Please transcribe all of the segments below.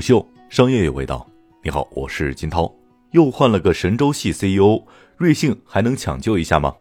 虎嗅商业有味道，你好，我是金涛。又换了个神州系 CEO，瑞幸还能抢救一下吗？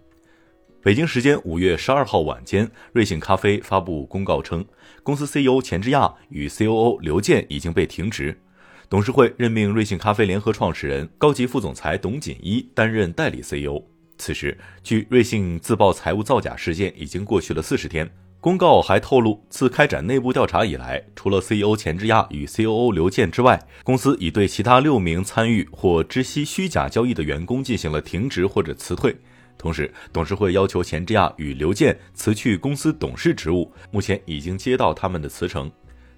北京时间五月十二号晚间，瑞幸咖啡发布公告称，公司 CEO 钱之亚与 COO 刘健已经被停职，董事会任命瑞幸咖啡联合创始人、高级副总裁董锦一担任代理 CEO。此时，据瑞幸自曝财务造假事件已经过去了四十天。公告还透露，自开展内部调查以来，除了 CEO 钱之亚与 COO 刘健之外，公司已对其他六名参与或知悉虚假交易的员工进行了停职或者辞退。同时，董事会要求钱之亚与刘健辞去公司董事职务，目前已经接到他们的辞呈。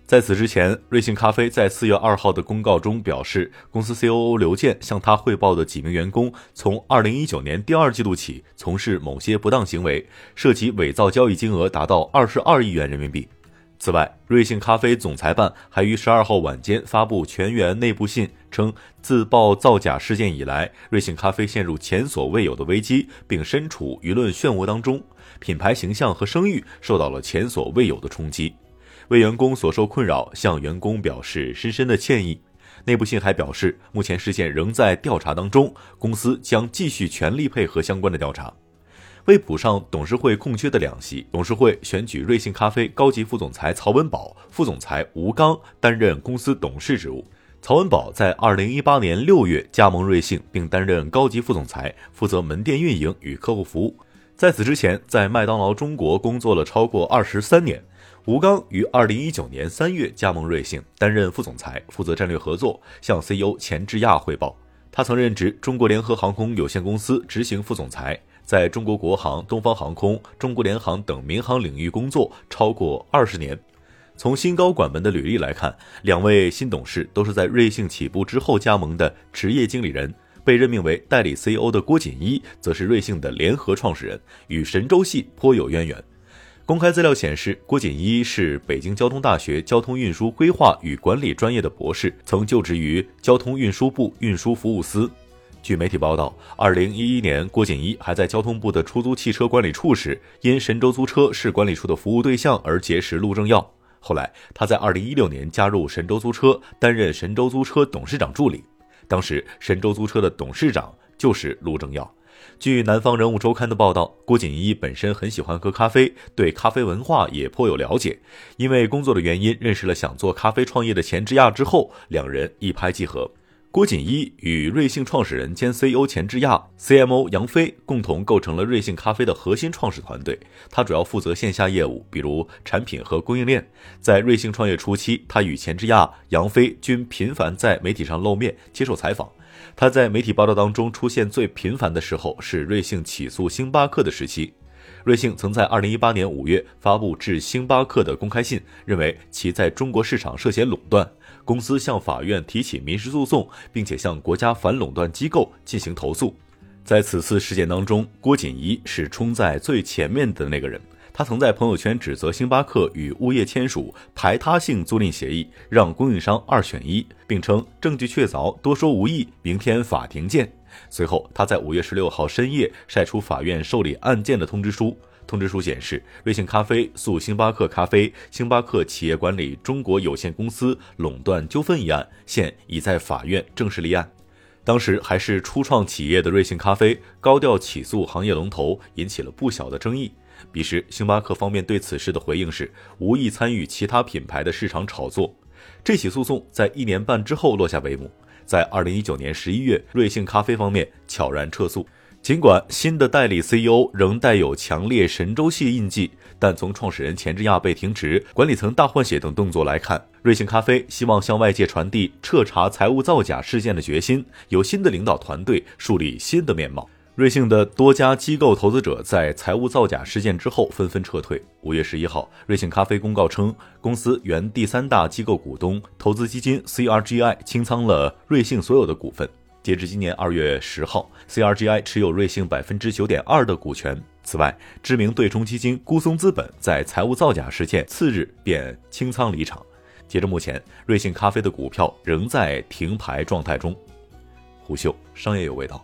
在此之前，瑞幸咖啡在四月二号的公告中表示，公司 COO 刘健向他汇报的几名员工，从二零一九年第二季度起从事某些不当行为，涉及伪造交易金额达到二十二亿元人民币。此外，瑞幸咖啡总裁办还于十二号晚间发布全员内部信，称自曝造假事件以来，瑞幸咖啡陷入前所未有的危机，并身处舆论漩涡当中，品牌形象和声誉受到了前所未有的冲击。为员工所受困扰，向员工表示深深的歉意。内部信还表示，目前事件仍在调查当中，公司将继续全力配合相关的调查。为补上董事会空缺的两席，董事会选举瑞幸咖啡高级副总裁曹文宝、副总裁吴刚担任公司董事职务。曹文宝在二零一八年六月加盟瑞幸，并担任高级副总裁，负责门店运营与客户服务。在此之前，在麦当劳中国工作了超过二十三年。吴刚于二零一九年三月加盟瑞幸，担任副总裁，负责战略合作，向 CEO 钱志亚汇报。他曾任职中国联合航空有限公司执行副总裁，在中国国航、东方航空、中国联航等民航领域工作超过二十年。从新高管们的履历来看，两位新董事都是在瑞幸起步之后加盟的职业经理人。被任命为代理 CEO 的郭锦一，则是瑞幸的联合创始人，与神州系颇有渊源。公开资料显示，郭锦一是北京交通大学交通运输规划与管理专业的博士，曾就职于交通运输部运输服务司。据媒体报道，二零一一年，郭锦一还在交通部的出租汽车管理处时，因神州租车是管理处的服务对象而结识陆正耀。后来，他在二零一六年加入神州租车，担任神州租车董事长助理。当时，神州租车的董事长就是陆正耀。据《南方人物周刊》的报道，郭锦衣本身很喜欢喝咖啡，对咖啡文化也颇有了解。因为工作的原因，认识了想做咖啡创业的钱之亚之后，两人一拍即合。郭锦一与瑞幸创始人兼 CEO 钱志亚、CMO 杨飞共同构成了瑞幸咖啡的核心创始团队。他主要负责线下业务，比如产品和供应链。在瑞幸创业初期，他与钱志亚、杨飞均频繁在媒体上露面接受采访。他在媒体报道当中出现最频繁的时候是瑞幸起诉星巴克的时期。瑞幸曾在二零一八年五月发布致星巴克的公开信，认为其在中国市场涉嫌垄断，公司向法院提起民事诉讼，并且向国家反垄断机构进行投诉。在此次事件当中，郭锦一是冲在最前面的那个人。他曾在朋友圈指责星巴克与物业签署排他性租赁协议，让供应商二选一，并称证据确凿，多说无益，明天法庭见。随后，他在五月十六号深夜晒出法院受理案件的通知书。通知书显示，瑞幸咖啡诉星巴克咖啡、星巴克企业管理中国有限公司垄断纠纷一案，现已在法院正式立案。当时还是初创企业的瑞幸咖啡高调起诉行业龙头，引起了不小的争议。彼时，星巴克方面对此事的回应是无意参与其他品牌的市场炒作。这起诉讼在一年半之后落下帷幕。在二零一九年十一月，瑞幸咖啡方面悄然撤诉。尽管新的代理 CEO 仍带有强烈神州系印记，但从创始人钱志亚被停职、管理层大换血等动作来看，瑞幸咖啡希望向外界传递彻查财务造假事件的决心，由新的领导团队树立新的面貌。瑞幸的多家机构投资者在财务造假事件之后纷纷撤退。五月十一号，瑞幸咖啡公告称，公司原第三大机构股东投资基金 CRGI 清仓了瑞幸所有的股份。截至今年二月十号，CRGI 持有瑞幸百分之九点二的股权。此外，知名对冲基金孤松资本在财务造假事件次日便清仓离场。截至目前，瑞幸咖啡的股票仍在停牌状态中。虎嗅商业有味道。